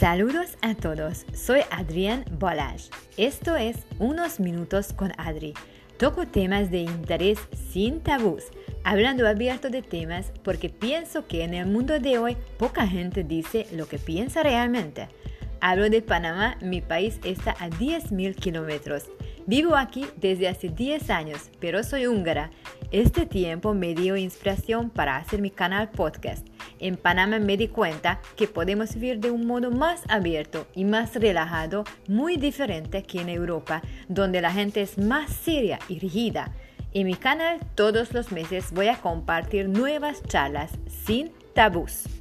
Saludos a todos, soy Adrián Bolage. Esto es Unos Minutos con Adri. Toco temas de interés sin tabús, hablando abierto de temas porque pienso que en el mundo de hoy poca gente dice lo que piensa realmente. Hablo de Panamá, mi país está a 10.000 kilómetros. Vivo aquí desde hace 10 años, pero soy húngara. Este tiempo me dio inspiración para hacer mi canal podcast en Panamá me di cuenta que podemos vivir de un modo más abierto y más relajado, muy diferente que en Europa, donde la gente es más seria y rígida. En mi canal todos los meses voy a compartir nuevas charlas sin tabús.